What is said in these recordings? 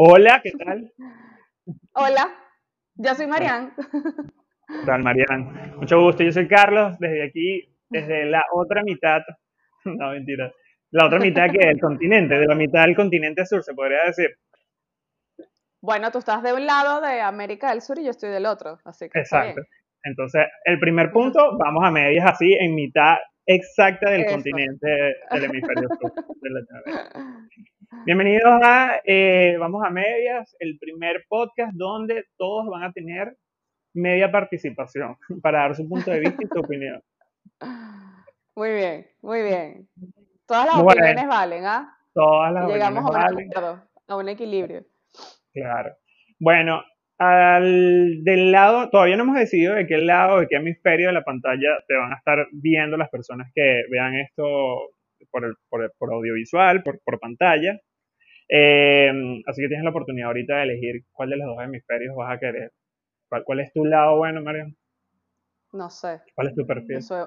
Hola, ¿qué tal? Hola, yo soy Marian. ¿Qué tal, Marian? Mucho gusto, yo soy Carlos, desde aquí, desde la otra mitad, no, mentira, la otra mitad que el continente, de la mitad del continente sur, se podría decir. Bueno, tú estás de un lado de América del Sur y yo estoy del otro, así que. Exacto. Entonces, el primer punto, vamos a medias así, en mitad exacta del continente del hemisferio sur. Bienvenidos a eh, Vamos a Medias, el primer podcast donde todos van a tener media participación para dar su punto de vista y su opinión. Muy bien, muy bien. Todas las opiniones valen, ¿ah? Todas las Llegamos opiniones a un a un equilibrio. Claro. Bueno, al, del lado, todavía no hemos decidido de qué lado, de qué hemisferio de la pantalla te van a estar viendo las personas que vean esto por, el, por, por audiovisual, por, por pantalla. Eh, así que tienes la oportunidad ahorita de elegir cuál de los dos hemisferios vas a querer. ¿Cuál, cuál es tu lado bueno, Mario? No sé. ¿Cuál es tu perfil? Yo soy,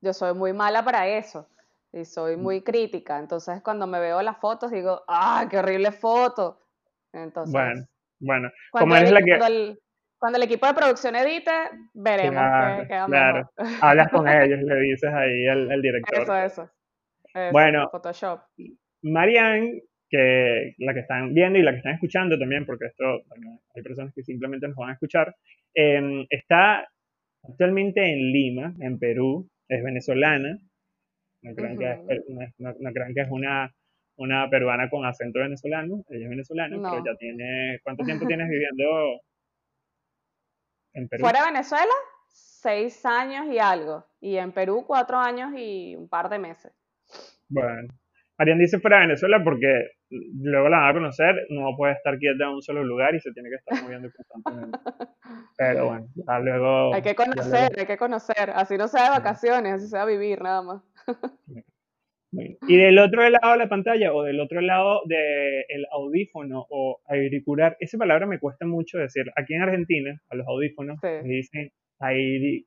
yo soy muy mala para eso y soy muy crítica. Entonces, cuando me veo las fotos, digo, ¡ah, qué horrible foto! Entonces, bueno, bueno. Cuando, el, eres la que... cuando, el, cuando el equipo de producción edite, veremos Claro, qué queda claro. mejor. Hablas con ellos, le dices ahí al, al director. Eso, eso. Eso, Bueno. Photoshop. Marianne, que la que están viendo y la que están escuchando también, porque esto bueno, hay personas que simplemente nos van a escuchar, eh, está actualmente en Lima, en Perú, es venezolana, no crean, que, Ujú. es, no, no- no crean que es una, una peruana con acento venezolano, ella es venezolana, No. pero ya tiene, ¿cuánto tiempo tienes viviendo en Perú? Fuera de Venezuela, seis años y algo. Y en Perú, cuatro años y un par de meses. Bueno, Marian dice fuera de Venezuela porque luego la van a conocer, no puede estar quieta en un solo lugar y se tiene que estar moviendo constantemente. Pero bueno, ya luego... Hay que conocer, hay que conocer. Así no sea de vacaciones, así sea vivir nada más. luego-. Y del otro lado de la pantalla o del otro lado del audífono o auricular, esa palabra me cuesta mucho decir. Aquí en Argentina, a los audífonos, Sí. les dicen airi-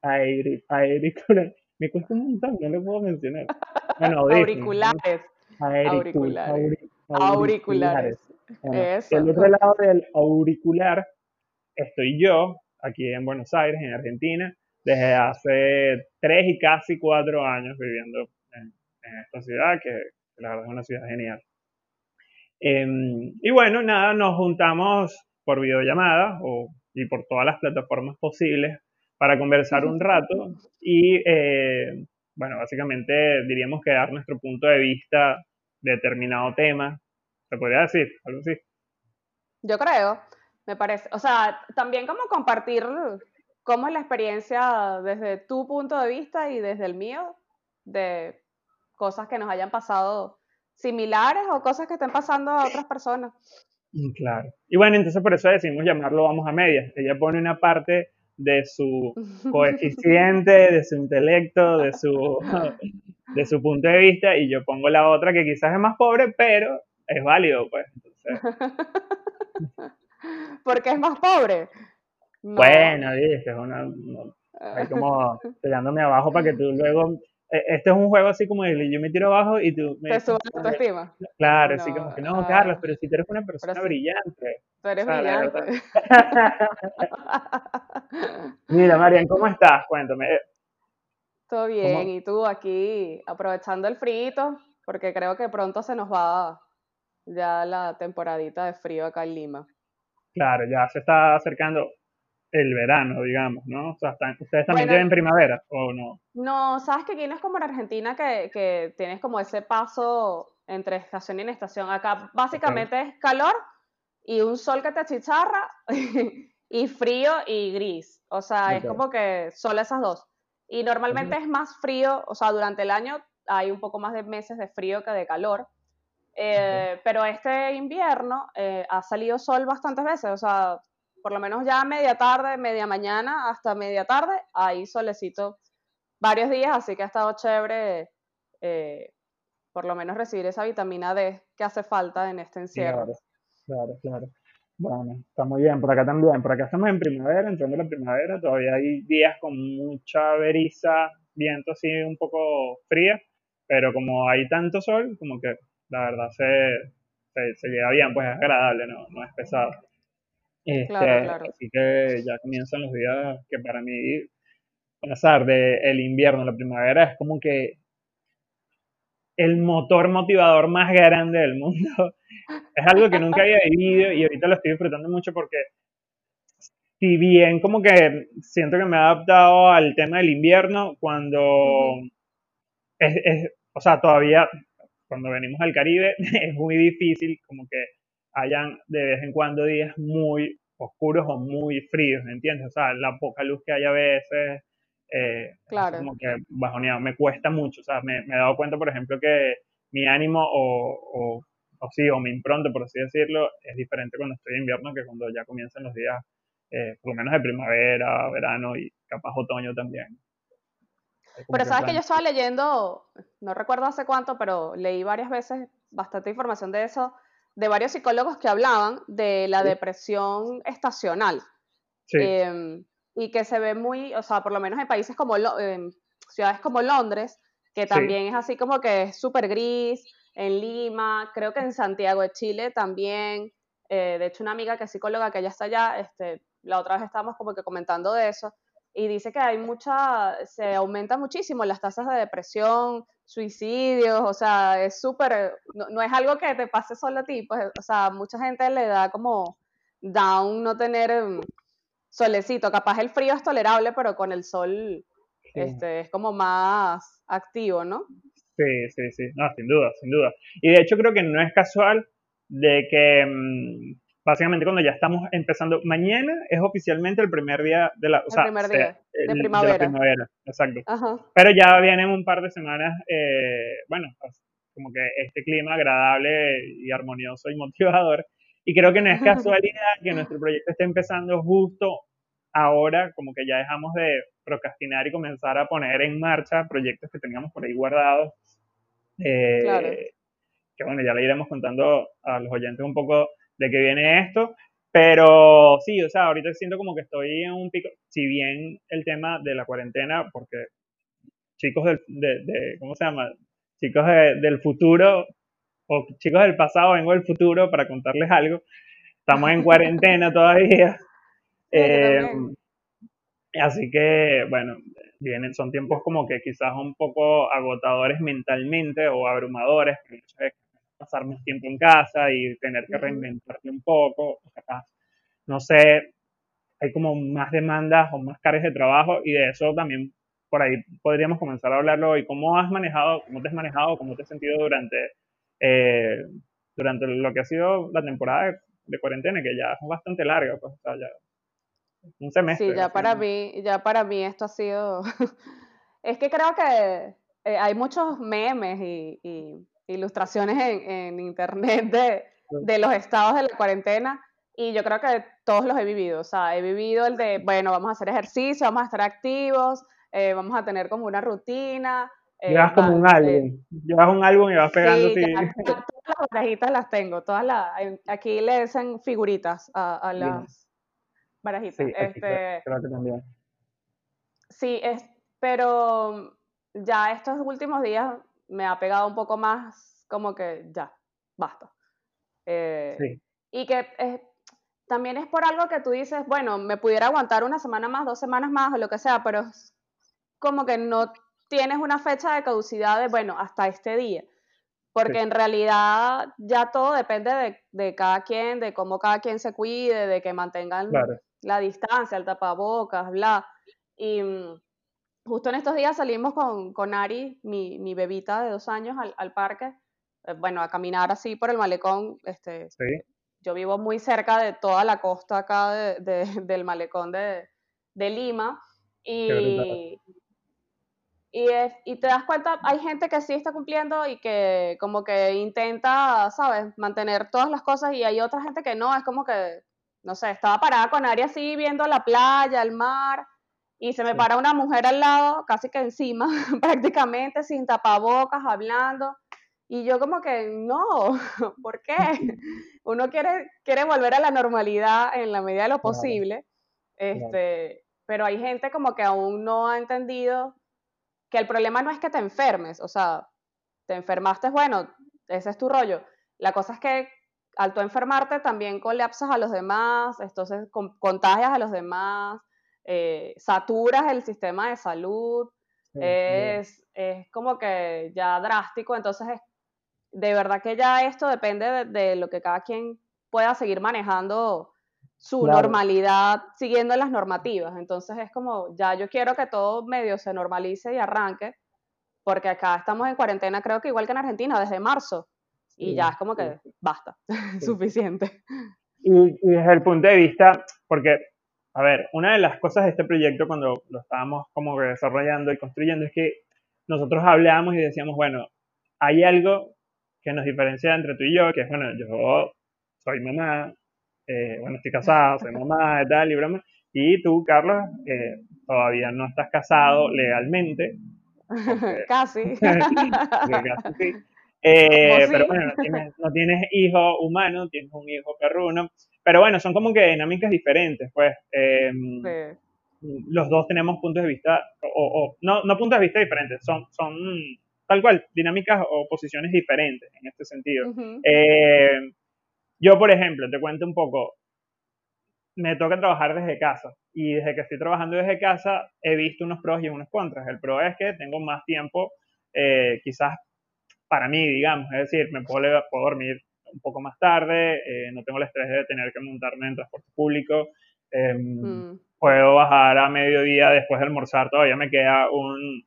auricular. Me cuesta un montón, no lo puedo mencionar. Bueno, audífonos, ¿no? Auriculares. Auricul- Auriculares. auri- Auriculares. Del otro lado del auricular estoy yo, aquí en Buenos Aires, en Argentina, desde hace tres y casi cuatro años viviendo en, en esta ciudad, que la verdad es una ciudad genial. Em, y bueno, nada, nos juntamos por videollamada o, y por todas las plataformas posibles para conversar un rato y, eh, bueno, básicamente diríamos que dar nuestro punto de vista de determinado tema, se podría decir, algo así. Yo creo, me parece. O sea, también como compartir cómo es la experiencia desde tu punto de vista y desde el mío, de cosas que nos hayan pasado similares o cosas que estén pasando a otras personas. Mm, Claro. Y bueno, entonces por eso decidimos llamarlo Vamos a Medias. Ella pone una parte de su coeficiente, de su intelecto, de su, de su punto de vista, y yo pongo la otra que quizás es más pobre, pero es válido, pues. Entonces, Porque es más pobre. No. bueno, dices, es una, ahí como tirándome abajo para que tú luego... eh, Este es un juego así como de yo me tiro abajo y tú me Te sube la autoestima. Claro, así No, como que no, ah. Carlos, pero si tú eres una persona sí. brillante. Tú eres brillante. Mira, Marian, ¿cómo estás? Cuéntame. Todo bien, y tú aquí aprovechando el frío, porque creo que pronto se nos va ya la temporadita de frío acá en Lima. Claro, ya se está acercando el verano, digamos, ¿no? O sea, están- ¿ustedes también Bueno. tienen primavera o no? No, sabes que aquí no es como en Argentina que, que tienes como ese paso entre estación y estación. Acá básicamente es calor y un sol que te achicharra y frío y gris. O sea, es como que solo esas dos. Y normalmente es más frío, o sea, durante el año hay un poco más de meses de frío que de calor. Eh, Pero este invierno eh, ha salido sol bastantes veces, o sea, por lo menos ya media tarde, media mañana hasta media tarde, hay solecito varios días, así que ha estado chévere eh, por lo menos recibir esa vitamina D que hace falta en este encierro. Claro, claro, claro. Bueno, está muy bien, por acá también. Por acá estamos en primavera, entrando la primavera, todavía hay días con mucha brisa, viento así un poco fría, pero como hay tanto sol, como que la verdad se, se, se lleva bien, pues es agradable, no, no es pesado. Este, Claro, claro. Así que ya comienzan los días que para mí pasar de el invierno a la primavera es como que el motor motivador más grande del mundo. Es algo que nunca había vivido y ahorita lo estoy disfrutando mucho porque si bien como que siento que me he adaptado al tema del invierno cuando es, es- o sea, todavía cuando venimos al Caribe es muy difícil como que hayan de vez en cuando días muy oscuros o muy fríos, ¿entiendes? O sea, la poca luz que hay a veces, eh, Claro. como que bajoneado, me cuesta mucho, o sea, me, me he dado cuenta, por ejemplo, que mi ánimo o, o, o sí, o mi impronta, por así decirlo, es diferente cuando estoy en invierno que cuando ya comienzan los días, eh, por lo menos de primavera, verano y capaz otoño también. Pero sabes que yo estaba leyendo, no recuerdo hace cuánto, pero leí varias veces bastante información de eso, de varios psicólogos que hablaban de la depresión estacional. sí, em, y que se ve muy, o sea, por lo menos en países como, en ciudades como Londres, que sí, también es así como que es súper gris, en Lima, creo que en Santiago de Chile también, eh, de hecho una amiga que es psicóloga que ella está allá, este, la otra vez estábamos como que comentando de eso, y dice que hay mucha, se aumenta muchísimo las tasas de depresión, suicidios, o sea, es súper, no, no es algo que te pase solo a ti, pues, o sea, mucha gente le da como down no tener em, solecito, capaz el frío es tolerable, pero con el sol sí. este, es como más activo, ¿no? Sí, sí, sí, no, sin duda, sin duda. Y de hecho creo que no es casual de que mm, básicamente cuando ya estamos empezando, mañana es oficialmente el primer día de la, o El sea, primer día de el- de la primavera. primavera, exacto. Ajá. Pero ya vienen un par de semanas, eh, bueno, pues, como que este clima agradable y armonioso y motivador. Y creo que no es casualidad que nuestro proyecto esté empezando justo ahora, como que ya dejamos de procrastinar y comenzar a poner en marcha proyectos que teníamos por ahí guardados. Claro. Eh, que bueno, ya le iremos contando a los oyentes un poco de qué viene esto. Pero sí, o sea, ahorita siento como que estoy en un pico, si bien el tema de la cuarentena, porque chicos del, de, de- ¿cómo se llama? Chicos de- del futuro o chicos del pasado, vengo del futuro para contarles algo. Estamos en cuarentena todavía. Eh, así que, bueno, vienen, son tiempos como que quizás un poco agotadores mentalmente o abrumadores, pasar más tiempo en casa y tener que reinventarte un poco, capaz, no sé, hay como más demandas o más cargas de trabajo y de eso también por ahí podríamos comenzar a hablarlo hoy. ¿Cómo has manejado, cómo te has manejado, cómo te has sentido durante, eh, durante lo que ha sido la temporada de, de cuarentena, que ya es bastante larga, pues, o sea, ya un semestre, Sí, ya para mí, ya para mí esto ha sido, es que creo que eh, hay muchos memes y, y ilustraciones en, en internet de, de los estados de la cuarentena y yo creo que todos los he vivido, o sea, he vivido el de, bueno, vamos a hacer ejercicio, vamos a estar activos, eh, vamos a tener como una rutina, eh, Llevas como va- un eh, álbum, llevas un álbum y vas pegando sí, ya, todas las barajitas las tengo, todas las, aquí le dicen figuritas a, las barajitas, Sí, este... creo que también. Sí, es, pero ya estos últimos días me ha pegado un poco más como que ya, basta. Eh, Sí, y que también es por algo que tú dices, bueno, me pudiera aguantar una semana más, dos semanas más o lo que sea, pero es como que no tienes una fecha de caducidad de, bueno, hasta este día. Porque sí, en realidad ya todo depende de, de cada quien, de cómo cada quien se cuide, de que mantengan claro. la distancia, el tapabocas, bla. Y justo en estos días salimos con, con Ari, mi, mi bebita de dos años, al, al parque, eh, bueno, a caminar así por el malecón. Este, Sí, yo vivo muy cerca de toda la costa acá de- de- del malecón de, de Lima. Y, y, es- y te das cuenta, hay gente que sí está cumpliendo y que como que intenta, ¿sabes?, mantener todas las cosas y hay otra gente que no, es como que, no sé, estaba parada con Ari así viendo la playa, el mar, y se me Sí, para una mujer al lado, casi que encima, prácticamente, sin tapabocas, hablando. Y yo como que, no, ¿por qué? Uno quiere, quiere volver a la normalidad en la medida de lo posible, claro. este, pero hay gente como que aún no ha entendido que el problema no es que te enfermes, o sea, te enfermaste, bueno, ese es tu rollo. La cosa es que al tú enfermarte también colapsas a los demás, entonces contagias a los demás, eh, saturas el sistema de salud, es, es, como que ya drástico, entonces de verdad que ya esto depende de, lo que cada quien pueda seguir manejando su normalidad siguiendo las normativas. Entonces es como, ya yo quiero que todo medio se normalice y arranque, porque acá estamos en cuarentena, creo que igual que en Argentina, desde marzo, y ya es como que basta, suficiente. Y, desde el punto de vista, porque, a ver, una de las cosas de este proyecto cuando lo estábamos como desarrollando y construyendo es que nosotros hablábamos y decíamos, bueno, hay algo que nos diferencia entre tú y yo, que es, bueno, yo soy mamá, eh, bueno, estoy casada, soy mamá y tal, y broma, y tú, Carlos, eh, todavía no estás casado legalmente. casi. casi sí. Eh, pero bueno, no tienes, no tienes, hijo humano, tienes un hijo perruno. Pero bueno, son como que dinámicas diferentes, pues. Em, los dos tenemos puntos de vista, o, no, no puntos de vista diferentes, son, son tal cual, dinámicas o posiciones diferentes en este sentido. Eh, yo, por ejemplo, te cuento un poco, me toca trabajar desde casa y desde que estoy trabajando desde casa he visto unos pros y unos contras. El pro es que tengo más tiempo, eh, quizás para mí, digamos, es decir, me puedo, dormir un poco más tarde, eh, no tengo el estrés de tener que montarme en transporte público, em, mm. puedo bajar a mediodía después de almorzar, todavía me queda un,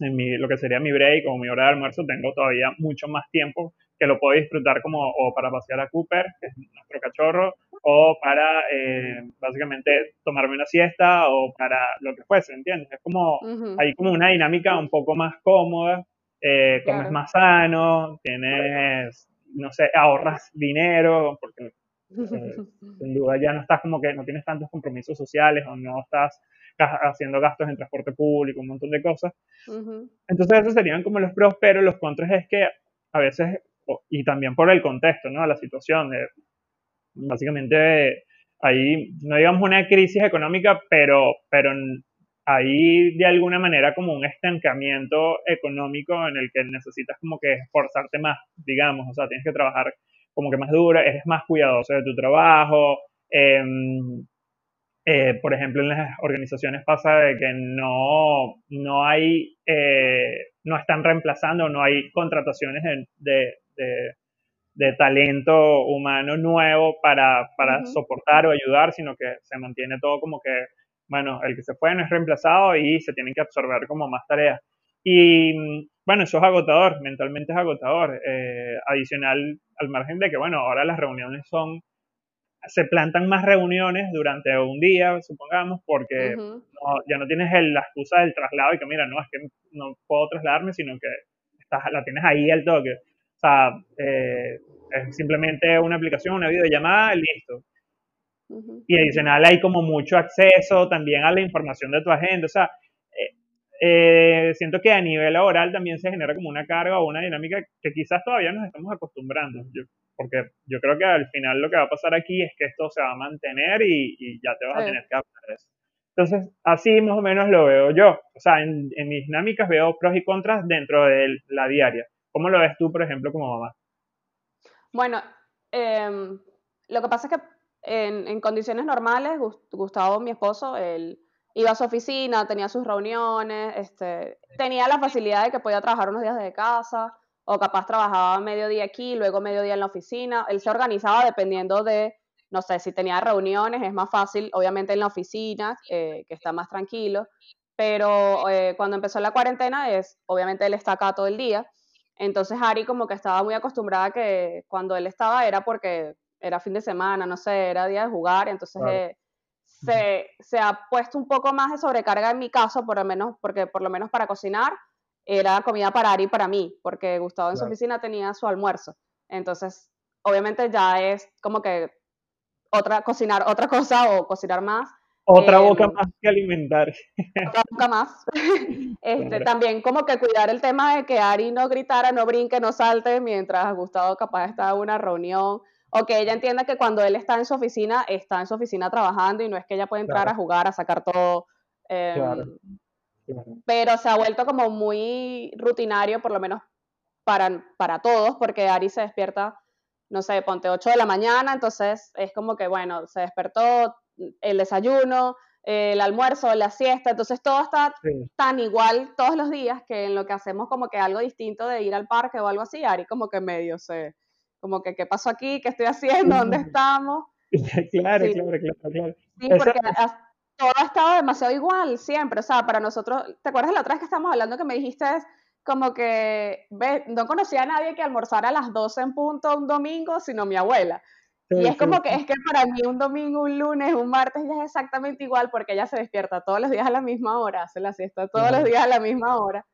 en mi, lo que sería mi break o mi hora de almuerzo, tengo todavía mucho más tiempo que lo puedo disfrutar como o para pasear a Cooper, que es nuestro cachorro, o para eh, básicamente tomarme una siesta o para lo que fuese, ¿entiendes? Es como, hay como una dinámica un poco más cómoda eh, comes más sano, tienes, no sé, ahorras dinero, porque eh, sin duda ya no estás como que no tienes tantos compromisos sociales o no estás haciendo gastos en transporte público, un montón de cosas. Entonces esos serían como los pros, pero los contras es que a veces, y también por el contexto, ¿no? La situación, de, básicamente hay, no digamos una crisis económica, pero, pero hay de alguna manera como un estancamiento económico en el que necesitas como que esforzarte más, digamos, o sea, tienes que trabajar como que más duro, eres más cuidadoso de tu trabajo. Em, eh, por ejemplo, en las organizaciones pasa de que no, no hay, eh, no están reemplazando, no hay contrataciones de, de, talento humano nuevo para, para soportar o ayudar, sino que se mantiene todo como que bueno, el que se fue no es reemplazado y se tienen que absorber como más tareas. Y bueno, eso es agotador, mentalmente es agotador. Eh, adicional al margen de que, bueno, ahora las reuniones son, se plantan más reuniones durante un día, supongamos, porque ya no tienes la excusa del traslado y que, mira, no, es que no puedo trasladarme, sino que estás, la tienes ahí al toque. O sea, eh, es simplemente una aplicación, una videollamada, listo. Y adicional hay como mucho acceso también a la información de tu agenda. O sea, eh, eh, siento que a nivel laboral también se genera como una carga o una dinámica que quizás todavía nos estamos acostumbrando. porque yo creo que al final lo que va a pasar aquí es que esto se va a mantener y, ya te vas a tener que adaptar eso. Entonces, así más o menos lo veo yo. O sea, en, mis dinámicas veo pros y contras dentro de la diaria. ¿Cómo lo ves tú, por ejemplo, como mamá? Bueno, em, lo que pasa es que en, condiciones normales, Gustavo, mi esposo, él iba a su oficina, tenía sus reuniones, este, tenía la facilidad de que podía trabajar unos días desde casa, o capaz trabajaba mediodía aquí, luego mediodía en la oficina. Él se organizaba dependiendo de, no sé, si tenía reuniones, es más fácil, obviamente en la oficina, eh, que está más tranquilo, pero eh, cuando empezó la cuarentena es, obviamente él está acá todo el día, entonces Ari como que estaba muy acostumbrada que cuando él estaba era porque era fin de semana, no sé, era día de jugar, entonces eh, se, se, ha puesto un poco más de sobrecarga en mi caso, por lo menos, porque por lo menos para cocinar era comida para Ari y para mí, porque Gustavo en su oficina tenía su almuerzo. Entonces, obviamente ya es como que otra, cocinar otra cosa o cocinar más. Otra boca em, más que alimentar. Otra boca más. Este, también como que cuidar el tema de que Ari no gritara, no brinque, no salte, mientras Gustavo capaz estaba en una reunión o que ella entienda que cuando él está en su oficina, está en su oficina trabajando y no es que ella pueda entrar a jugar, a sacar todo. Em, pero se ha vuelto como muy rutinario, por lo menos para, para todos, porque Ari se despierta no sé, ponte 8 de la mañana, entonces es como que, bueno, se despertó el desayuno, el almuerzo, la siesta, entonces todo está tan igual todos los días que en lo que hacemos como que algo distinto de ir al parque o algo así, Ari como que medio sé, como que qué pasó aquí, qué estoy haciendo, dónde estamos. claro, claro, claro, claro. Sí, porque todo ha estado demasiado igual siempre, o sea, para nosotros, ¿te acuerdas la otra vez que estábamos hablando que me dijiste como que ve, no conocía a nadie que almorzara a las 12 en punto un domingo, sino mi abuela? y es como que es que para mí un domingo, un lunes, un martes ya es exactamente igual porque ella se despierta todos los días a la misma hora, hace la siesta todos los días a la misma hora.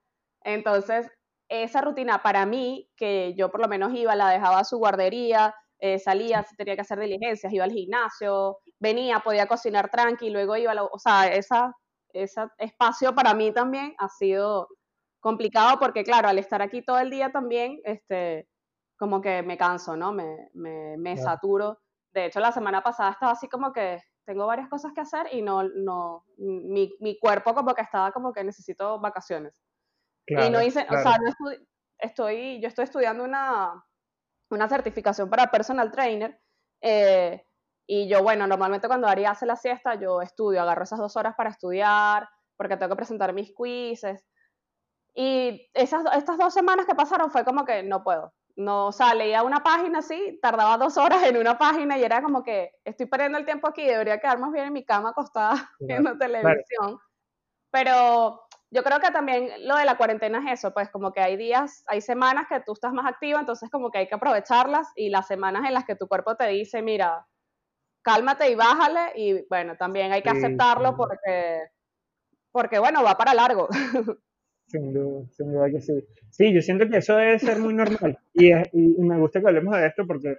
Entonces, esa rutina para mí, que yo por lo menos iba, la dejaba a su guardería, eh, salía, tenía que hacer diligencias, iba al gimnasio, venía, podía cocinar tranqui, luego iba, a o sea, esa, ese espacio para mí también ha sido complicado porque, claro, al estar aquí todo el día también, este, como que me canso, ¿no? Me, me, me saturo. De hecho, la semana pasada estaba así como que tengo varias cosas que hacer y no, no, mi, mi cuerpo como que estaba como que necesito vacaciones. Y no hice, o sea, no estoy, yo estoy estudiando una, una certificación para personal trainer. Eh, y yo, bueno, normalmente cuando Ari hace la siesta, yo estudio, agarro esas dos horas para estudiar, porque tengo que presentar mis quizzes. Y esas, estas dos semanas que pasaron fue como que no puedo no, o sea, leía una página así, tardaba dos horas en una página y era como que estoy perdiendo el tiempo aquí, debería quedar más bien en mi cama acostada viendo televisión. Pero yo creo que también lo de la cuarentena es eso, pues como que hay días, hay semanas que tú estás más activa, entonces como que hay que aprovecharlas y las semanas en las que tu cuerpo te dice, mira, cálmate y bájale y bueno, también hay que aceptarlo porque, porque bueno, va para largo. Sin duda, sin duda que sí. Sí, yo siento que eso debe ser muy normal. Y, y, me gusta que hablemos de esto porque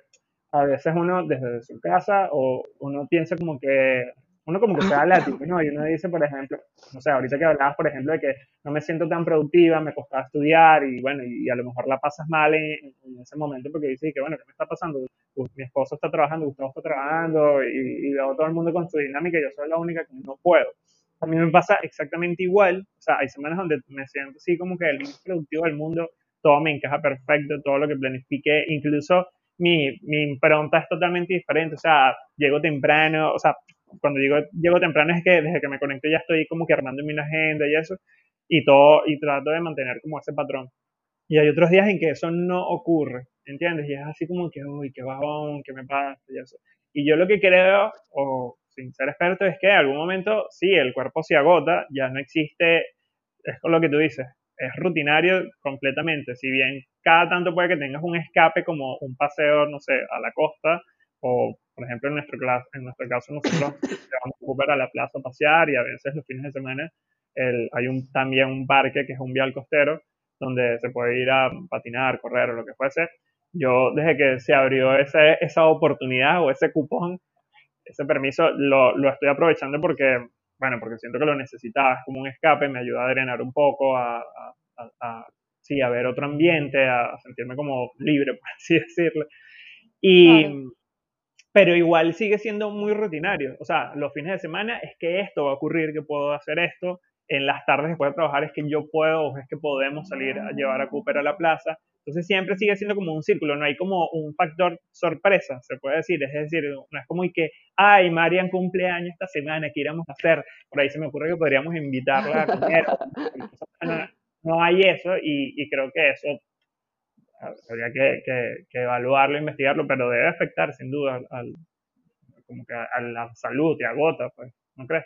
a veces uno desde su casa o uno piensa como que uno como que se da látigo, ¿no? Y uno dice, por ejemplo, no sé, ahorita que hablabas, por ejemplo, de que no me siento tan productiva, me costaba estudiar y bueno, y, a lo mejor la pasas mal en, ese momento porque dices que, bueno, ¿qué me está pasando? mi esposo está trabajando, Gustavo está trabajando y, y veo todo el mundo con su dinámica y yo soy la única que no puedo a mí me pasa exactamente igual. O sea, hay semanas donde me siento así como que el más productivo del mundo, todo me encaja perfecto, todo lo que planifique, incluso mi, mi impronta es totalmente diferente. O sea, llego temprano, o sea, cuando digo llego temprano es que desde que me conecto ya estoy como que armando mi agenda y eso, y todo, y trato de mantener como ese patrón. Y hay otros días en que eso no ocurre, ¿entiendes? Y es así como que, uy, qué bajón, qué me pasa y eso. Y yo lo que creo, o sin ser experto, es que en algún momento sí, el cuerpo se agota, ya no existe, es lo que tú dices, es rutinario completamente. Si bien cada tanto puede que tengas un escape como un paseo, no sé, a la costa, o por ejemplo en nuestro, en nuestro caso nosotros vamos a a la plaza a pasear y a veces los fines de semana el, hay un, también un parque que es un vial costero donde se puede ir a patinar, correr o lo que fuese. Yo desde que se abrió ese, esa oportunidad o ese cupón, ese permiso lo, lo, estoy aprovechando porque, bueno, porque siento que lo necesitaba, es como un escape, me ayuda a drenar un poco, a, a, a, sí, a ver otro ambiente, a, sentirme como libre, por así decirlo. Y, pero igual sigue siendo muy rutinario, o sea, los fines de semana es que esto va a ocurrir, que puedo hacer esto, en las tardes después de trabajar es que yo puedo o es que podemos salir a llevar a Cooper a la plaza, entonces siempre sigue siendo como un círculo, no hay como un factor sorpresa, se puede decir. Es decir, no es como y que, ay, Marian cumpleaños esta semana, ¿qué íbamos a hacer? Por ahí se me ocurre que podríamos invitarla a comer. no, hay eso y, creo que eso habría que, que, evaluarlo, investigarlo, pero debe afectar sin duda al, como que a, la salud, te agota, pues, ¿no crees?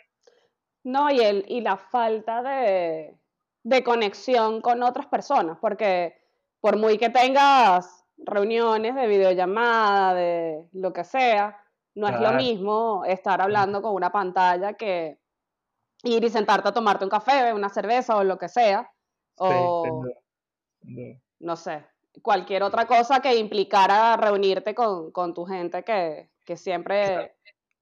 No, y, el, y la falta de, de conexión con otras personas, porque por muy que tengas reuniones de videollamada, de lo que sea, no es lo mismo estar hablando con una pantalla que ir y sentarte a tomarte un café, una cerveza o lo que sea. O, no sé, cualquier otra cosa que implicara reunirte con, tu gente que, siempre,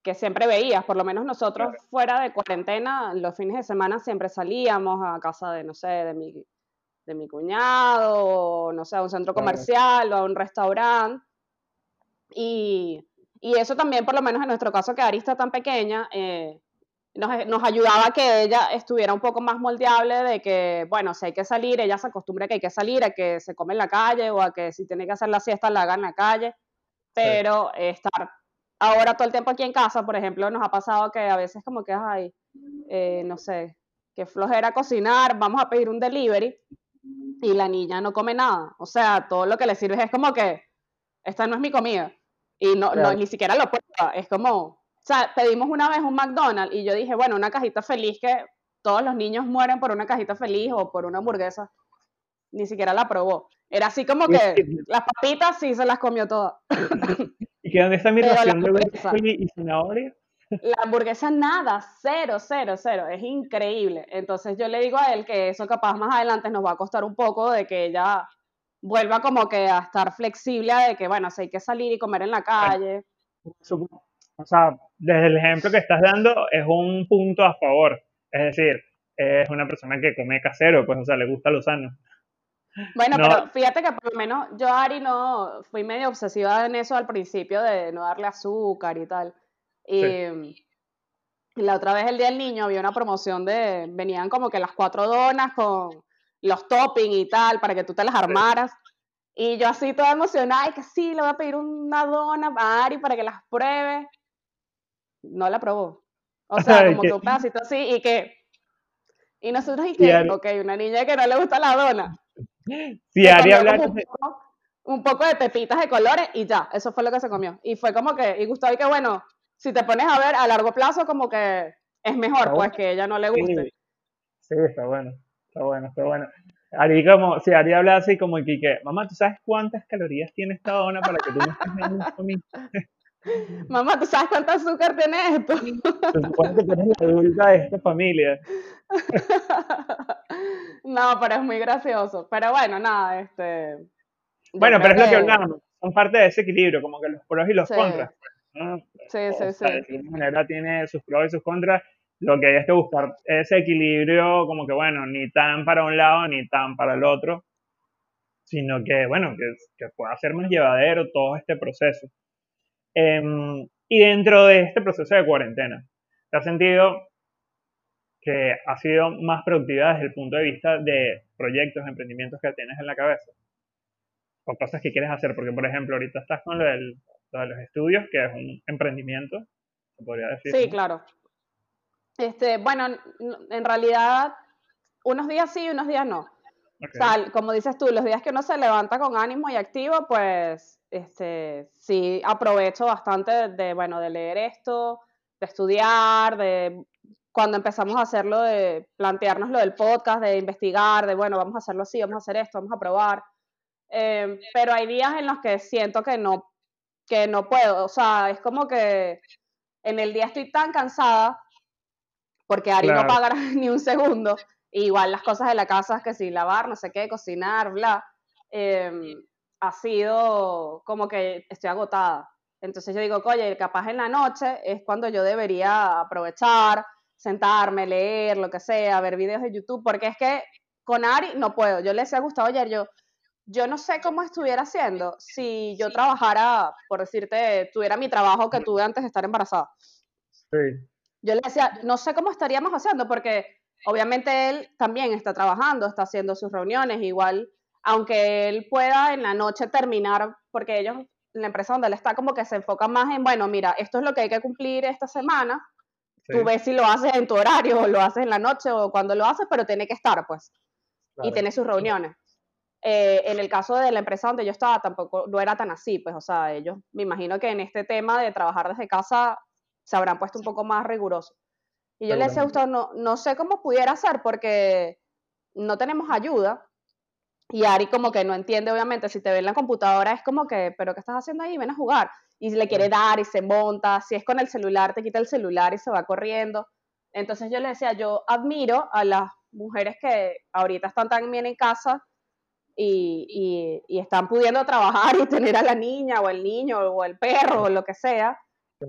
que siempre veías. Por lo menos nosotros fuera de cuarentena, los fines de semana siempre salíamos a casa de, no sé, de mi de mi cuñado, no sé, a un centro comercial o a un restaurante. Y, eso también, por lo menos en nuestro caso, que Arista tan pequeña, eh, nos, nos, ayudaba a que ella estuviera un poco más moldeable de que, bueno, si hay que salir, ella se acostumbra a que hay que salir, a que se come en la calle o a que si tiene que hacer la siesta la haga en la calle. pero estar ahora todo el tiempo aquí en casa, por ejemplo, nos ha pasado que a veces como que, ay, eh, no sé, que flojera cocinar, vamos a pedir un delivery y la niña no come nada. O sea, todo lo que le sirve es como que, esta no es mi comida. Y no, no ni siquiera lo prueba. Es como, o sea, pedimos una vez un McDonald's y yo dije, bueno, una cajita feliz que todos los niños mueren por una cajita feliz o por una hamburguesa. Ni siquiera la probó. Era así como que las papitas sí se las comió todas. ¿Y que dónde está mi ración de y zanahoria? La hamburguesa nada, cero, cero, cero, es increíble. Entonces yo le digo a él que eso capaz más adelante nos va a costar un poco de que ella vuelva como que a estar flexible de que, bueno, si hay que salir y comer en la calle. O sea, desde el ejemplo que estás dando es un punto a favor. Es decir, es una persona que come casero, pues, o sea, le gusta lo sano. Bueno, pero fíjate que por lo menos yo, Ari, no fui medio obsesiva en eso al principio de no darle azúcar y tal. Y, la otra vez el Día del Niño había una promoción de, venían como que las cuatro donas con los toppings y tal, para que tú te las armaras. Y yo así toda emocionada, y que sí, le voy a pedir una dona a Ari para que las pruebe. No la probó. O sea, como que un pedacito así, y que... Y nosotros, y que, ok, una niña que no le gusta la dona. Sí, Ari habla... Un, poco, de pepitas de colores y ya, eso fue lo que se comió. Y fue como que, y gustó, y que bueno, si te pones a ver a largo plazo, como que es mejor, pues, que ella no le guste. Sí, está bueno, está bueno, está bueno. Ari, como, si Ari habla así como que, mamá, ¿tú sabes cuántas calorías tiene esta dona para que tú no estés? Mamá, ¿tú sabes cuánto azúcar tiene esto? ¿Cuánto que la adulta de esta familia. no, pero es muy gracioso. Pero bueno, nada, este... Bueno, pero es lo que hablamos. Son parte de ese equilibrio, como que los pros y los contras. Sí, sí, sí. de alguna manera tiene sus pros y sus contras. Lo que hay es que buscar ese equilibrio, como que bueno, ni tan para un lado ni tan para el otro, sino que bueno, que, que pueda ser más llevadero todo este proceso. Em, y dentro de este proceso de cuarentena, ¿te has sentido que ha sido más productiva desde el punto de vista de proyectos, emprendimientos que tienes en la cabeza? O cosas que quieres hacer, porque por ejemplo ahorita estás con lo del de los estudios, que es un emprendimiento, se podría decir. Sí, claro. Este, bueno, en realidad, unos días sí, unos días no. O sea, como dices tú, los días que uno se levanta con ánimo y activo, pues este, sí aprovecho bastante de, bueno, de leer esto, de estudiar, de cuando empezamos a hacerlo, de plantearnos lo del podcast, de investigar, de, bueno, vamos a hacerlo así, vamos a hacer esto, vamos a probar. Eh, pero hay días en los que siento que no que no puedo. O sea, es como que en el día estoy tan cansada porque Ari no paga ni un segundo. igual las cosas de la casa, que si lavar, no sé qué, cocinar, bla, em, ha sido como que estoy agotada. Entonces yo digo, oye, capaz en la noche es cuando yo debería aprovechar, sentarme, leer, lo que sea, ver videos de YouTube, porque es que con Ari no puedo. Yo les he gustado ayer, yo yo no sé cómo estuviera haciendo si yo trabajara, por decirte, tuviera mi trabajo que tuve antes de estar embarazada. Sí. Yo le decía, no sé cómo estaríamos haciendo, porque obviamente él también está trabajando, está haciendo sus reuniones, igual, aunque él pueda en la noche terminar, porque ellos, la empresa donde él está, como que se enfoca más en, bueno, mira, esto es lo que hay que cumplir esta semana, tú ves si lo haces en tu horario, o lo haces en la noche, o cuando lo haces, pero tiene que estar, pues, y tiene sus reuniones. Eh, en el caso de la empresa donde yo estaba, tampoco no era tan así, pues, o sea, ellos, me imagino que en este tema de trabajar desde casa se habrán puesto un poco más rigurosos. Y yo le decía a usted, no, no sé cómo pudiera hacer porque no tenemos ayuda. Y Ari como que no entiende, obviamente, si te ve en la computadora es como que, pero ¿qué estás haciendo ahí? Ven a jugar. Y le quiere dar y se monta, si es con el celular, te quita el celular y se va corriendo. Entonces yo le decía, yo admiro a las mujeres que ahorita están tan bien en casa y, y, están pudiendo trabajar y tener a la niña o el niño o el perro o lo que sea,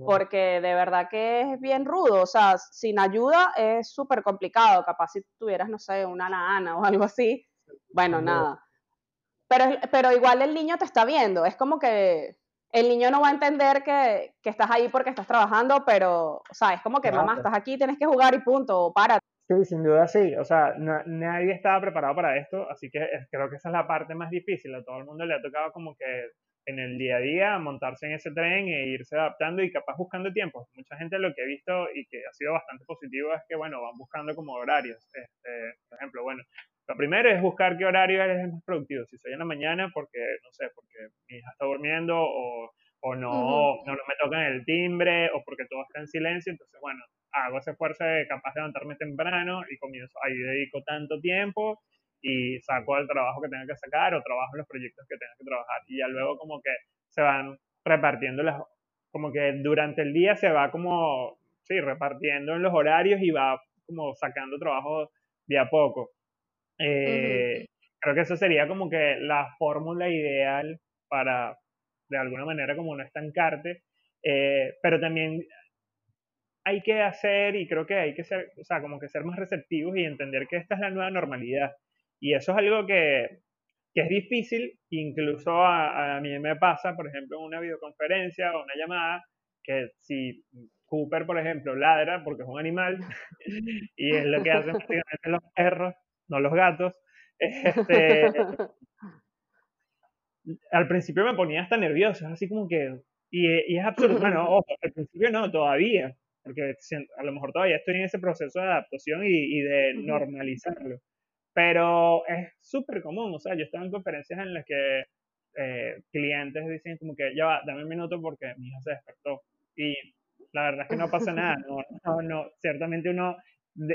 porque de verdad que es bien rudo, o sea, sin ayuda es súper complicado, capaz si tuvieras, no sé, una nana o algo así, bueno, nada. Pero, pero igual el niño te está viendo, es como que el niño no va a entender que, que estás ahí porque estás trabajando, pero, o sea, es como que, mamá, estás aquí, tienes que jugar y punto, o párate. Sí, sin duda sí. O sea, nadie estaba preparado para esto, así que creo que esa es la parte más difícil. A todo el mundo le ha tocado como que en el día a día, montarse en ese tren e irse adaptando y capaz buscando tiempo. Mucha gente lo que he visto y que ha sido bastante positivo es que, bueno, van buscando como horarios. Este, por ejemplo, bueno, lo primero es buscar qué horario es más productivo. Si soy en la mañana, porque, no sé, porque mi hija está durmiendo o, o no, no me tocan el timbre o porque todo está en silencio. Entonces, bueno, hago ese esfuerzo de capaz de levantarme temprano y comienzo, ahí dedico tanto tiempo y saco el trabajo que tenga que sacar o trabajo los proyectos que tenga que trabajar. Y ya luego como que se van repartiendo las, como que durante el día se va como, sí, repartiendo en los horarios y va como sacando trabajo de a poco. Eh, creo que eso sería como que la fórmula ideal para, de alguna manera, como no estancarte, eh, pero también hay que hacer y creo que hay que ser, o sea, como que ser más receptivos y entender que esta es la nueva normalidad. Y eso es algo que, que es difícil, incluso a, a, mí me pasa, por ejemplo, en una videoconferencia o una llamada, que si Cooper, por ejemplo, ladra porque es un animal, y es lo que hacen los perros, no los gatos. Este, al principio me ponía hasta nervioso, así como que, y, y es absurdo, bueno, ojo, al principio no, todavía, porque a lo mejor todavía estoy en ese proceso de adaptación y, y de normalizarlo. Pero es súper común, o sea, yo estaba en conferencias en las que eh, clientes dicen como que, ya va, dame un minuto porque mi hija se despertó. Y la verdad es que no pasa nada, no, no, no, ciertamente uno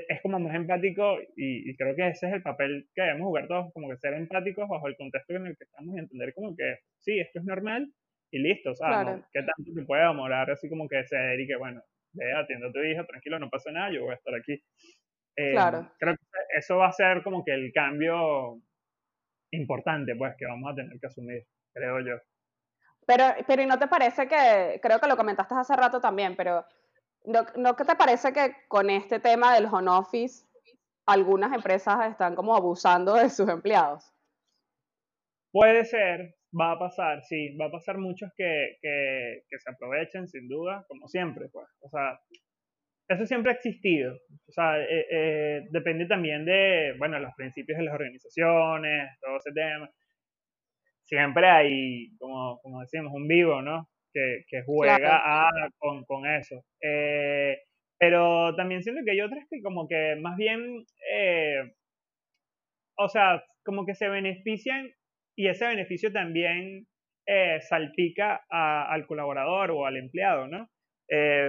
es como más empático y, creo que ese es el papel que debemos jugar todos, como que ser empáticos bajo el contexto en el que estamos y entender como que sí, esto es normal y listo, o sea, ¿qué tanto te puede demorar así como que ceder y que bueno, ve, atiende a tu hija, tranquilo, no pasa nada, yo voy a estar aquí. Eh, claro. Creo que eso va a ser como que el cambio importante pues que vamos a tener que asumir, creo yo. Pero, pero ¿y no te parece que, creo que lo comentaste hace rato también, pero ¿No, ¿No te parece que con este tema del home office algunas empresas están como abusando de sus empleados? Puede ser, va a pasar, sí, va a pasar muchos que, que, que se aprovechen sin duda, como siempre, pues. O sea, eso siempre ha existido. O sea, eh, eh, depende también de, bueno, los principios de las organizaciones, todo ese tema. Siempre hay, como, como decimos, un vivo, ¿no? Que, juega a, con, con, eso. Eh, pero también siento que hay otras que como que más bien, eh, o sea, como que se benefician y ese beneficio también eh, salpica al colaborador o al empleado, ¿no?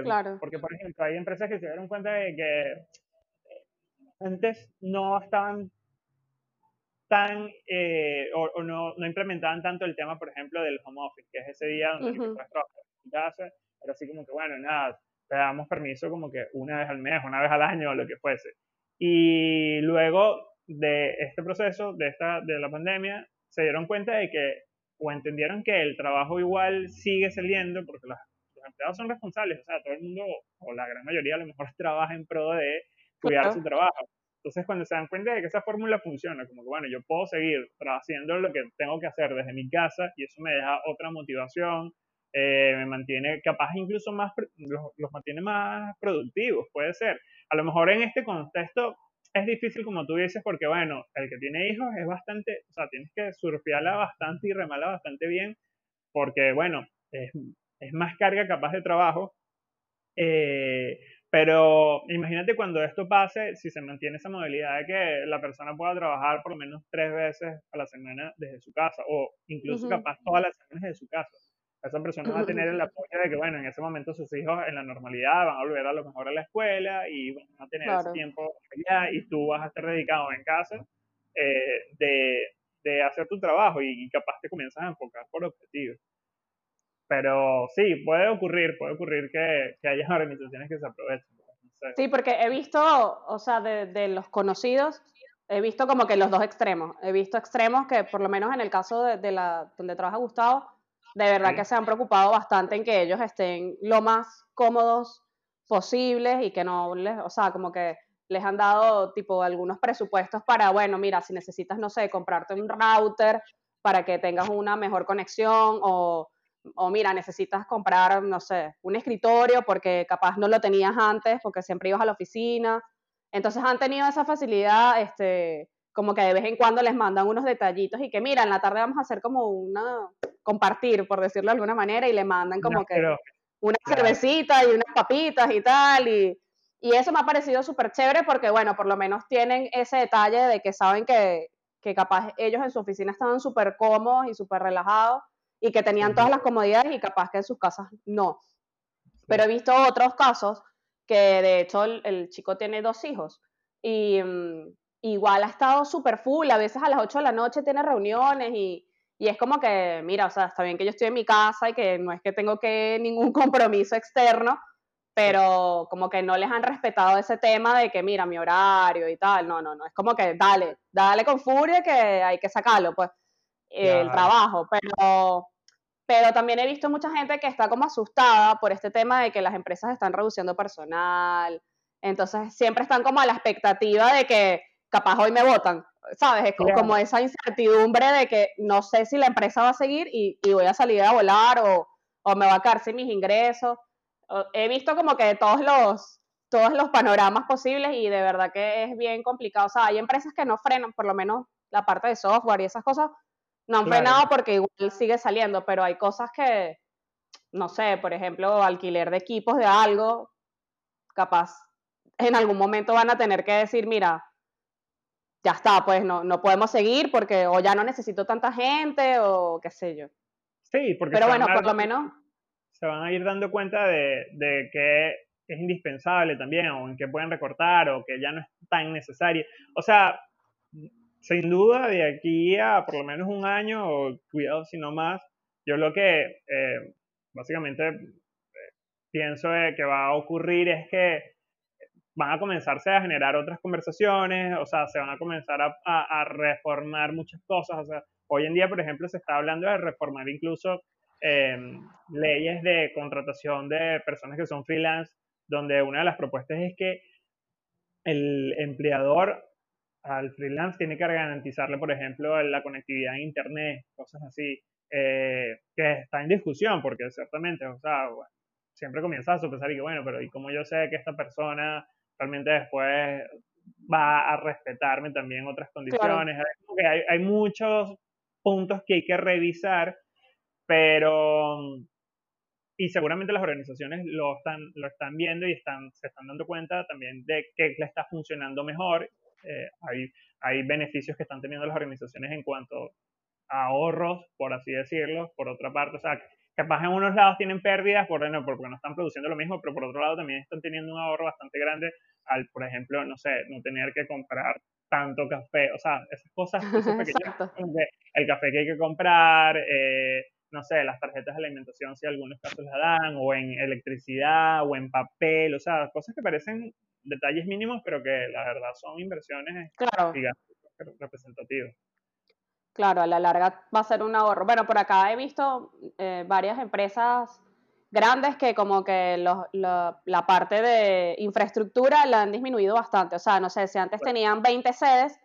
claro. Porque, por ejemplo, hay empresas que se dieron cuenta de que antes no estaban tan eh, o, no, no, implementaban tanto el tema, por ejemplo, del home office, que es ese día donde puedes trabajar en casa, pero así como que, bueno, nada, te damos permiso como que una vez al mes, una vez al año, o lo que fuese. Y luego de este proceso, de, esta, de la pandemia, se dieron cuenta de que, o entendieron que el trabajo igual sigue saliendo, porque los, los empleados son responsables, o sea, todo el mundo, o la gran mayoría a lo mejor trabaja en pro de cuidar su trabajo. Entonces, cuando se dan cuenta de que esa fórmula funciona, como que, bueno, yo puedo seguir haciendo lo que tengo que hacer desde mi casa y eso me deja otra motivación, eh, me mantiene capaz incluso más, los, los, mantiene más productivos, puede ser. A lo mejor en este contexto es difícil, como tú dices, porque, bueno, el que tiene hijos es bastante, o sea, tienes que surfearla bastante y remarla bastante bien, porque, bueno, es, es más carga capaz de trabajo. Eh, pero imagínate cuando esto pase, si se mantiene esa modalidad de que la persona pueda trabajar por lo menos tres veces a la semana desde su casa o incluso capaz todas las semanas desde su casa. Esa persona va a tener el apoyo de que, bueno, en ese momento sus hijos en la normalidad van a volver a lo mejor a la escuela y van a tener ese tiempo allá y tú vas a estar dedicado en casa eh, de, de, hacer tu trabajo y, y capaz te comienzas a enfocar por objetivos. Pero sí, puede ocurrir, puede ocurrir que, que haya organizaciones que se aprovechen. Sí, porque he visto, o sea, de, de, los conocidos, he visto como que los dos extremos. He visto extremos que, por lo menos en el caso de, de la donde trabaja Gustavo, de verdad que se han preocupado bastante en que ellos estén lo más cómodos posibles y que no les, o sea, como que les han dado tipo algunos presupuestos para, bueno, mira, si necesitas, no sé, comprarte un router para que tengas una mejor conexión o o mira, necesitas comprar, no sé, un escritorio porque capaz no lo tenías antes porque siempre ibas a la oficina. Entonces han tenido esa facilidad, este, como que de vez en cuando les mandan unos detallitos y que mira, en la tarde vamos a hacer como una, compartir, por decirlo de alguna manera, y le mandan como que una cervecita y unas papitas y tal, y, y eso me ha parecido súper chévere porque, bueno, por lo menos tienen ese detalle de que saben que, que capaz ellos en su oficina estaban súper cómodos y súper relajados y que tenían todas las comodidades y capaz que en sus casas no. Pero he visto otros casos que de hecho el, chico tiene dos hijos y mm, igual ha estado súper full, a veces a las 8 de la noche tiene reuniones y, y, es como que, mira, o sea, está bien que yo estoy en mi casa y que no es que tengo que ningún compromiso externo, pero como que no les han respetado ese tema de que, mira, mi horario y tal, no, no, no, es como que dale, dale con furia que hay que sacarlo, pues, el trabajo, pero pero también he visto mucha gente que está como asustada por este tema de que las empresas están reduciendo personal. Entonces siempre están como a la expectativa de que capaz hoy me votan, ¿sabes? Es como esa incertidumbre de que no sé si la empresa va a seguir y, voy a salir a volar o, o, me va a caer sin mis ingresos. He visto como que todos los, todos los panoramas posibles y de verdad que es bien complicado. O sea, hay empresas que no frenan, por lo menos la parte de software y esas cosas, no han frenado porque igual sigue saliendo, pero hay cosas que, no sé, por ejemplo, alquiler de equipos de algo, capaz en algún momento van a tener que decir, mira, ya está, pues no, no podemos seguir porque o ya no necesito tanta gente o qué sé yo. Sí, porque... Pero bueno, por lo menos... Se van a ir dando cuenta de, de que es indispensable también, o en qué pueden recortar, o que ya no es tan necesario. O sea, sin duda, de aquí a por lo menos un año, o cuidado si no más, yo lo que eh, básicamente eh, pienso que va a ocurrir es que van a comenzarse a generar otras conversaciones, o sea, se van a comenzar a, reformar muchas cosas. O sea, hoy en día, por ejemplo, se está hablando de reformar incluso em, leyes de contratación de personas que son freelance, donde una de las propuestas es que el empleador al freelance tiene que garantizarle, por ejemplo, la conectividad en Internet, cosas así, eh, que está en discusión, porque ciertamente, o sea, siempre comienzas a sopesar y que, bueno, pero ¿y cómo yo sé que esta persona realmente después va a respetarme también otras condiciones? Hay, hay, muchos puntos que hay que revisar, pero y seguramente las organizaciones lo están, lo están viendo y están, se están dando cuenta también de que le está funcionando mejor eh, hay, hay beneficios que están teniendo las organizaciones en cuanto a ahorros, por así decirlo, por otra parte, o sea, capaz en unos lados tienen pérdidas por, no, porque no están produciendo lo mismo, pero por otro lado también están teniendo un ahorro bastante grande al, por ejemplo, no sé, no tener que comprar tanto café, o sea, esas cosas, el café que hay que comprar, eh, no sé, las tarjetas de alimentación si algunos casos las dan, o en electricidad, o en papel, o sea, cosas que parecen detalles mínimos, pero que la verdad son inversiones claro. representativas. Claro, a la larga va a ser un ahorro. Bueno, por acá he visto eh, varias empresas grandes que como que la parte de infraestructura la han disminuido bastante. O sea, no sé, si antes tenían 20 sedes,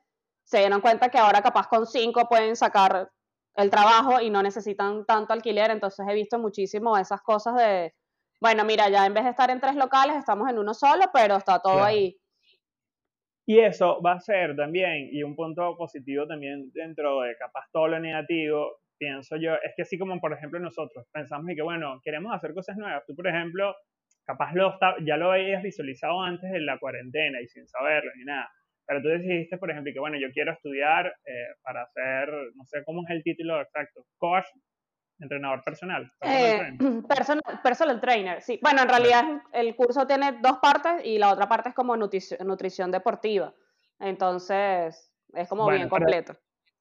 se dieron cuenta que ahora capaz con 5 pueden sacar el trabajo y no necesitan tanto alquiler. Entonces he visto muchísimo esas cosas de, bueno, mira, ya en vez de estar en tres locales, estamos en uno solo, pero está todo ahí. Y eso va a ser también, y un punto positivo también dentro de capaz todo lo negativo, pienso yo, es que así como por ejemplo nosotros pensamos y que bueno, queremos hacer cosas nuevas. Tú, por ejemplo, capaz lo, ya lo habías visualizado antes de la cuarentena y sin saberlo ni nada. Pero tú decidiste, por ejemplo, que bueno, yo quiero estudiar eh, para hacer, no sé cómo es el título exacto, coach entrenador personal. Personal, eh, personal, trainer, sí. Bueno, en realidad el curso tiene dos partes y la otra parte es como nutrición, deportiva. Entonces, es como bien completo.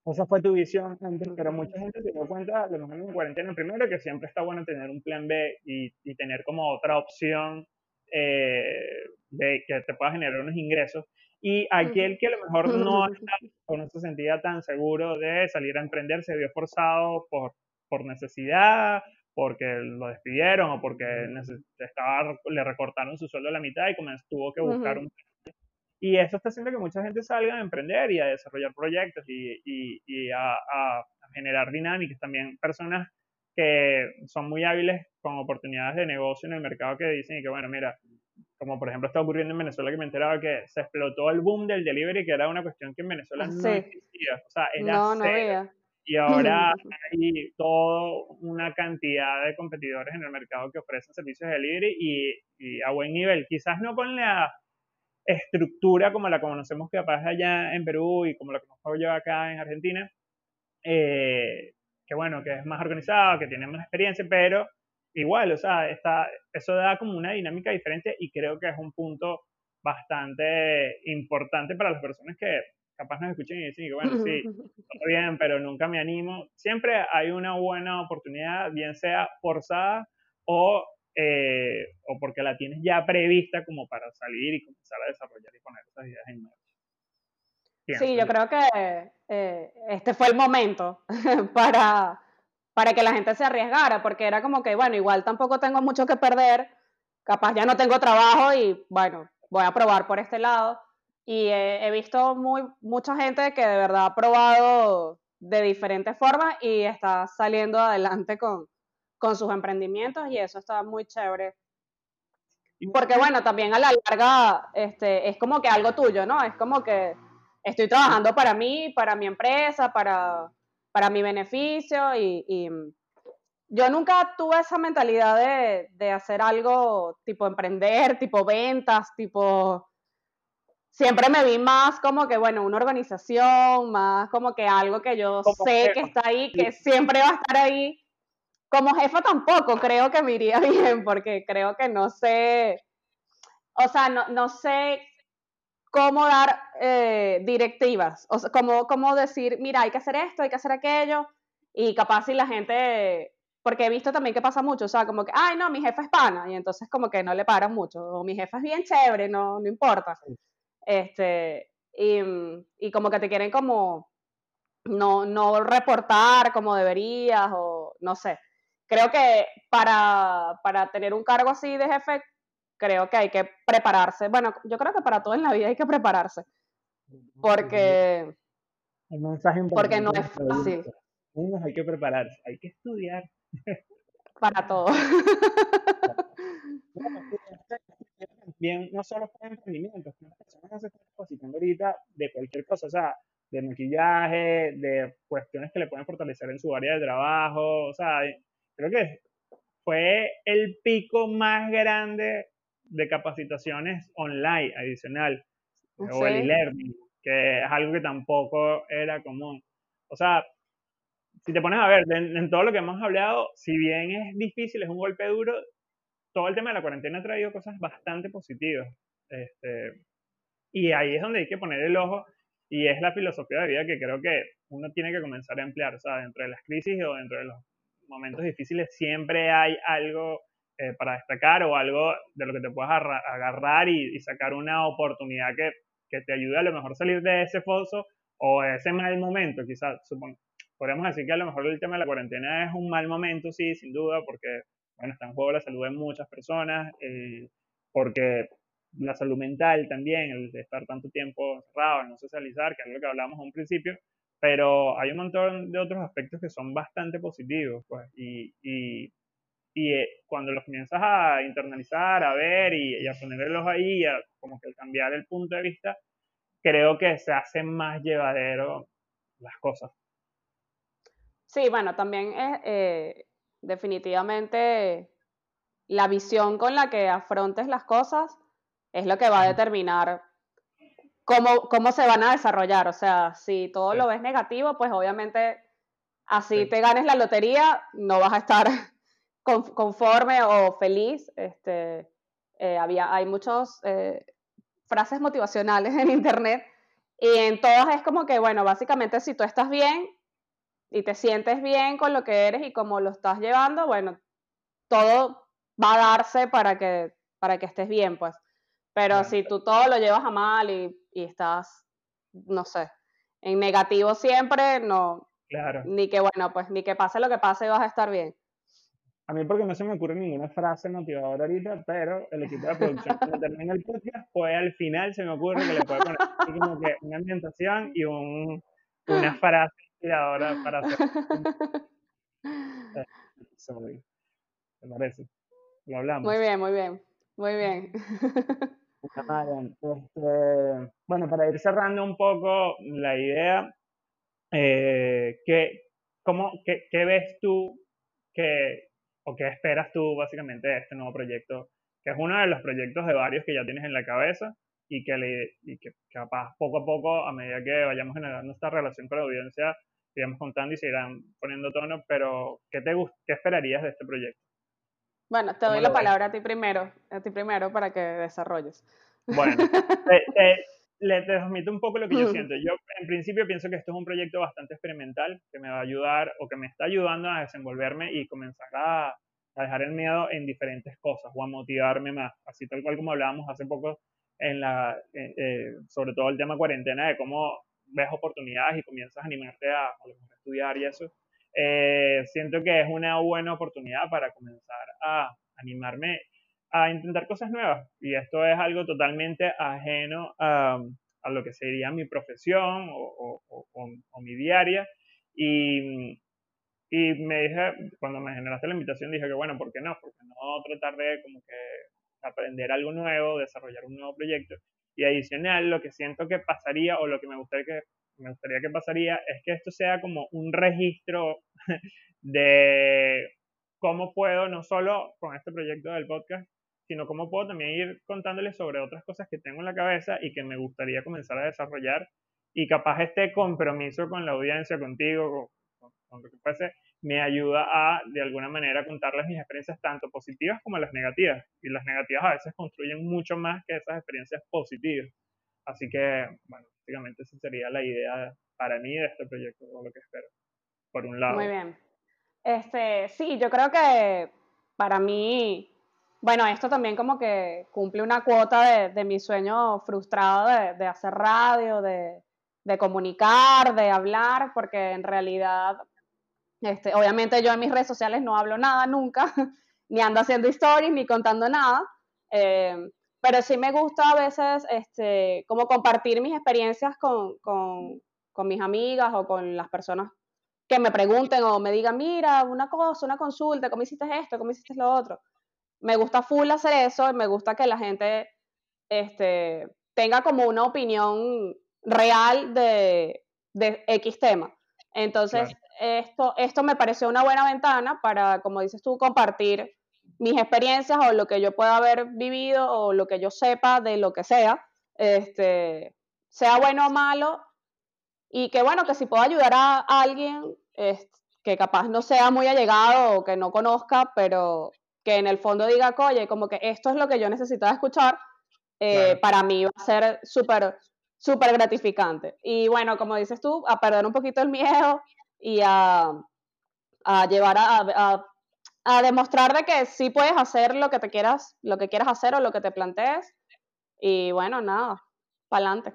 Esa fue tu visión pero mucha gente se dio cuenta, lo mejor en cuarentena, primero que siempre está bueno tener un plan B y, y tener como otra opción eh, de que te pueda generar unos ingresos. Y aquel que a lo mejor no está, o no se sentía tan seguro de salir a emprender, se vio forzado por, por necesidad, porque lo despidieron o porque estaba, le recortaron su sueldo a la mitad y comenzó, tuvo que buscar un... Y eso está haciendo que mucha gente salga a emprender y a desarrollar proyectos y, y, y a, a, generar dinámicas. También personas que son muy hábiles con oportunidades de negocio en el mercado que dicen que, bueno, mira, como por ejemplo está ocurriendo en Venezuela que me enteraba que se explotó el boom del delivery, que era una cuestión que en Venezuela no existía. O sea, era no, no y ahora hay toda una cantidad de competidores en el mercado que ofrecen servicios de delivery y, y a buen nivel. Quizás no con la estructura como la conocemos que pasa allá en Perú y como la conozco yo acá en Argentina, eh, que bueno, que es más organizado, que tiene más experiencia, pero igual, o sea, está, eso da como una dinámica diferente y creo que es un punto bastante importante para las personas que capaz nos escuchen y dicen que bueno, sí, todo bien, pero nunca me animo. Siempre hay una buena oportunidad, bien sea forzada o, eh, o porque la tienes ya prevista como para salir y comenzar a desarrollar y poner esas ideas en marcha. Sí, yo creo que eh, este fue el momento para, para que la gente se arriesgara, porque era como que, bueno, igual tampoco tengo mucho que perder, capaz ya no tengo trabajo y bueno, voy a probar por este lado. Y he visto muy, mucha gente que de verdad ha probado de diferentes formas y está saliendo adelante con, con sus emprendimientos y eso está muy chévere. Porque bueno, también a la larga este, es como que algo tuyo, ¿no? Es como que estoy trabajando para mí, para mi empresa, para, para mi beneficio y, yo nunca tuve esa mentalidad de, de, hacer algo tipo emprender, tipo ventas, tipo... Siempre me vi más como que, bueno, una organización, más como que algo que yo sé que está ahí, que siempre va a estar ahí. Como jefa tampoco creo que me iría bien, porque creo que no sé, o sea, no, no sé cómo dar eh, directivas, o sea, cómo, cómo decir, mira, hay que hacer esto, hay que hacer aquello, y capaz si la gente, porque he visto también que pasa mucho, o sea, como que, ay, no, mi jefa es pana, y entonces como que no le paran mucho, o mi jefa es bien chévere, no, no importa. Este, y, y como que te quieren como no, no reportar como deberías, o no sé. Creo que para, para tener un cargo así de jefe, creo que hay que prepararse. Bueno, yo creo que para todo en la vida hay que prepararse. Porque, porque no es fácil. hay que prepararse, hay que estudiar. Para todo. No solo para emprendimientos, las personas se están capacitando ahorita de cualquier cosa, o sea, de maquillaje, de cuestiones que le pueden fortalecer en su área de trabajo, o sea, creo que fue el pico más grande de capacitaciones online adicional, o el e-learning, que es algo que tampoco era común. O sea, si te pones a ver, en, todo lo que hemos hablado, si bien es difícil, es un golpe duro, todo el tema de la cuarentena ha traído cosas bastante positivas. Este, y ahí es donde hay que poner el ojo y es la filosofía de vida que creo que uno tiene que comenzar a emplear. O sea, dentro de las crisis o dentro de los momentos difíciles siempre hay algo eh, para destacar o algo de lo que te puedas agarrar y, sacar una oportunidad que, que, te ayude a lo mejor salir de ese foso o ese mal momento, quizás, supongo. Podríamos decir que a lo mejor el tema de la cuarentena es un mal momento, sí, sin duda, porque, bueno, está en juego la salud de muchas personas, eh, porque la salud mental también, el de estar tanto tiempo encerrado, no socializar, que es lo que hablábamos a un principio, pero hay un montón de otros aspectos que son bastante positivos, pues, y, y y eh, cuando los comienzas a internalizar, a ver y, a ponerlos ahí, a como que cambiar el punto de vista, creo que se hace más llevadero las cosas. Sí, bueno, también es eh, definitivamente la visión con la que afrontes las cosas es lo que va a determinar cómo, cómo se van a desarrollar. O sea, si todo lo ves negativo, pues obviamente así te ganes la lotería, no vas a estar conforme o feliz. Este, eh, había, hay muchas eh, frases motivacionales en internet y en todas es como que, bueno, básicamente si tú estás bien y te sientes bien con lo que eres y cómo lo estás llevando, bueno, todo va a darse para que, para que estés bien, pues. Pero si tú todo lo llevas a mal y, y, estás, no sé, en negativo siempre, no. Claro. Ni que, bueno, pues ni que pase lo que pase, vas a estar bien. A mí porque no se me ocurre ninguna frase motivadora ahorita, pero el equipo de producción cuando termina el podcast, pues al final se me ocurre que le puedo poner como que una ambientación y un, una frase inspiradora para hacer. ¿Te parece? Lo hablamos. Muy bien, muy bien, muy bien. Este, bueno, para ir cerrando un poco la idea, eh, ¿qué, ¿cómo, qué, qué, ves tú que, o qué esperas tú básicamente de este nuevo proyecto? Que es uno de los proyectos de varios que ya tienes en la cabeza y que, le, y que capaz poco a poco, a medida que vayamos generando esta relación con la audiencia, sigamos contando y se irán poniendo tono, pero ¿qué, te, qué esperarías de este proyecto? Bueno, te doy la palabra a ti primero, a ti primero para que desarrolles. Bueno, te, le transmito un poco lo que yo siento. Yo en principio pienso que esto es un proyecto bastante experimental que me va a ayudar o que me está ayudando a desenvolverme y comenzar a, a dejar el miedo en diferentes cosas o a motivarme más. Así tal cual como hablábamos hace poco en la, eh, eh, sobre todo el tema cuarentena, de cómo ves oportunidades y comienzas a animarte a, a estudiar y eso. Eh, siento que es una buena oportunidad para comenzar a animarme a intentar cosas nuevas. Y esto es algo totalmente ajeno a, a lo que sería mi profesión o, o, o, mi diaria. Y, y, me dije, cuando me generaste la invitación, dije que bueno, ¿por qué no? Porque no tratar de como que aprender algo nuevo, desarrollar un nuevo proyecto. Y adicional, lo que siento que pasaría o lo que me gustaría que, me gustaría que pasaría es que esto sea como un registro de cómo puedo, no solo con este proyecto del podcast, sino cómo puedo también ir contándoles sobre otras cosas que tengo en la cabeza y que me gustaría comenzar a desarrollar y capaz este compromiso con la audiencia, contigo, con, lo que fuese, me ayuda a, de alguna manera, contarles mis experiencias tanto positivas como las negativas. Y las negativas a veces construyen mucho más que esas experiencias positivas. Así que, bueno, básicamente esa sería la idea para mí de este proyecto, o lo que espero, por un lado. Muy bien. Este, sí, yo creo que para mí, bueno, esto también como que cumple una cuota de, de mi sueño frustrado de, de hacer radio, de, de comunicar, de hablar, porque en realidad este, obviamente yo en mis redes sociales no hablo nada nunca, ni ando haciendo stories, ni contando nada, eh, pero sí me gusta a veces este, como compartir mis experiencias con, con, con, mis amigas o con las personas que me pregunten o me digan, mira, una cosa, una consulta, ¿cómo hiciste esto? ¿Cómo hiciste lo otro? Me gusta full hacer eso y me gusta que la gente este, tenga como una opinión real de, de X tema. Entonces, esto, esto me pareció una buena ventana para, como dices tú, compartir mis experiencias o lo que yo pueda haber vivido o lo que yo sepa de lo que sea, este, sea bueno o malo, y que bueno, que si puedo ayudar a alguien que capaz no sea muy allegado o que no conozca, pero que en el fondo diga, oye, como que esto es lo que yo necesitaba escuchar, eh, para mí va a ser súper, súper gratificante. Y bueno, como dices tú, a perder un poquito el miedo, y a, a llevar a, a, a, demostrar de que sí puedes hacer lo que te quieras, lo que quieras hacer o lo que te plantees. Y bueno, nada, para adelante.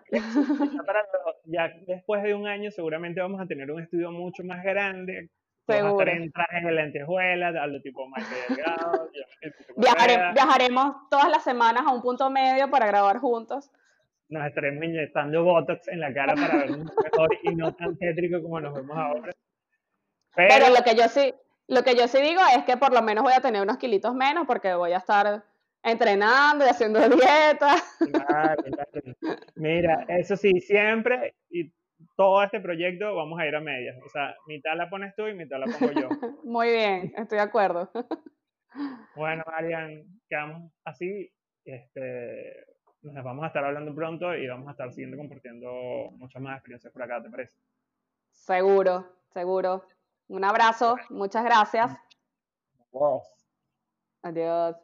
Ya después de un año seguramente vamos a tener un estudio mucho más grande. Seguro. Vamos a en trajes de lentejuelas, algo tipo más Delgado. viajaremos todas las semanas a un punto medio para grabar juntos nos estaremos inyectando Botox en la cara para vernos mejor y no tan tétrico como nos vemos ahora. Pero, lo que yo sí, lo que yo sí digo es que por lo menos voy a tener unos kilitos menos porque voy a estar entrenando y haciendo dieta. Mira, eso sí, siempre y todo este proyecto vamos a ir a medias. O sea, mitad la pones tú y mitad la pongo yo. Muy bien, estoy de acuerdo. Bueno, Marian, quedamos así. Este, nos vamos a estar hablando pronto y vamos a estar siguiendo compartiendo muchas más experiencias por acá, ¿te parece? Seguro, seguro. Un abrazo, muchas gracias. Adiós. Adiós.